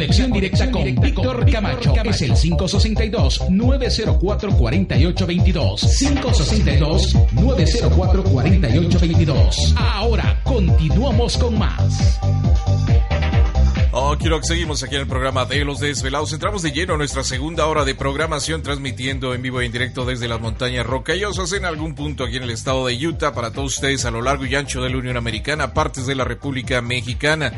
Conexión directa con Víctor Camacho es el 562-904-4822. 562-904-4822. Ahora continuamos con más. Oh, quiero que seguimos aquí en el programa de Los Desvelados. Entramos de lleno a nuestra segunda hora de programación, transmitiendo en vivo e en directo desde las montañas rocallosas en algún punto aquí en el estado de Utah para todos ustedes a lo largo y ancho de la Unión Americana, partes de la República Mexicana.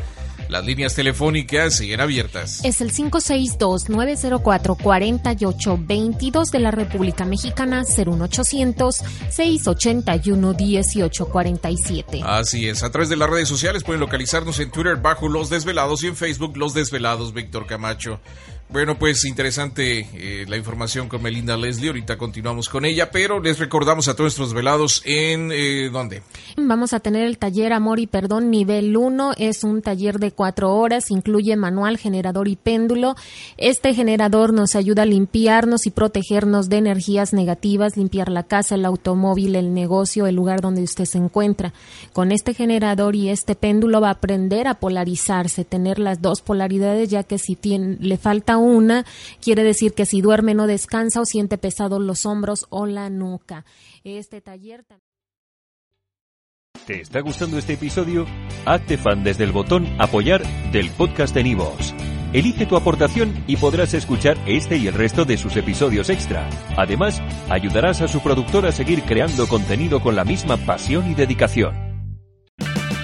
Las líneas telefónicas siguen abiertas. Es el 562-904-4822 de la República Mexicana, 01800-681-1847. Así es, a través de las redes sociales pueden localizarnos en Twitter bajo Los Desvelados y en Facebook Los Desvelados Víctor Camacho. Bueno, pues interesante eh, la información con Melinda Leslie. Ahorita continuamos con ella, pero les recordamos a todos nuestros velados en eh, dónde. Vamos a tener el taller Amor y Perdón nivel 1. Es un taller de cuatro horas, incluye manual, generador y péndulo. Este generador nos ayuda a limpiarnos y protegernos de energías negativas, limpiar la casa, el automóvil, el negocio, el lugar donde usted se encuentra. Con este generador y este péndulo va a aprender a polarizarse, tener las dos polaridades, ya que si tiene, le falta una, quiere decir que si duerme no descansa o siente pesados los hombros o la nuca. Este taller. ¿Te está gustando este episodio? Hazte fan desde el botón Apoyar del podcast de Nivos. Elige tu aportación y podrás escuchar este y el resto de sus episodios extra. Además, ayudarás a su productor a seguir creando contenido con la misma pasión y dedicación.